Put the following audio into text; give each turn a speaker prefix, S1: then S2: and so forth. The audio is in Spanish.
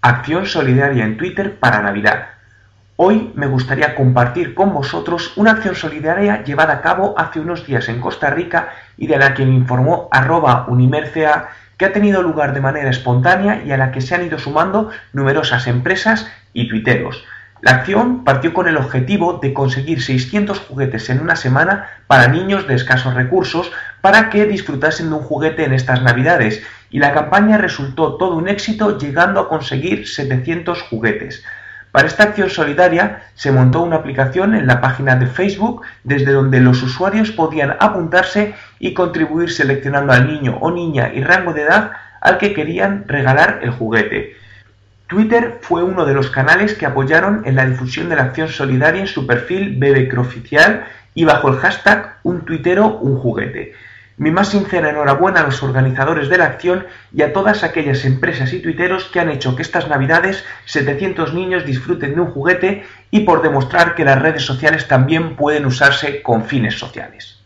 S1: Acción solidaria en Twitter para Navidad. Hoy me gustaría compartir con vosotros una acción solidaria llevada a cabo hace unos días en Costa Rica y de la que me informó arroba unimercea que ha tenido lugar de manera espontánea y a la que se han ido sumando numerosas empresas y tuiteros. La acción partió con el objetivo de conseguir 600 juguetes en una semana para niños de escasos recursos para que disfrutasen de un juguete en estas navidades y la campaña resultó todo un éxito llegando a conseguir 700 juguetes. Para esta acción solidaria se montó una aplicación en la página de Facebook desde donde los usuarios podían apuntarse y contribuir seleccionando al niño o niña y rango de edad al que querían regalar el juguete. Twitter fue uno de los canales que apoyaron en la difusión de la acción solidaria en su perfil Bebecrooficial y bajo el hashtag Un tuitero, un juguete. Mi más sincera enhorabuena a los organizadores de la acción y a todas aquellas empresas y tuiteros que han hecho que estas navidades 700 niños disfruten de un juguete y por demostrar que las redes sociales también pueden usarse con fines sociales.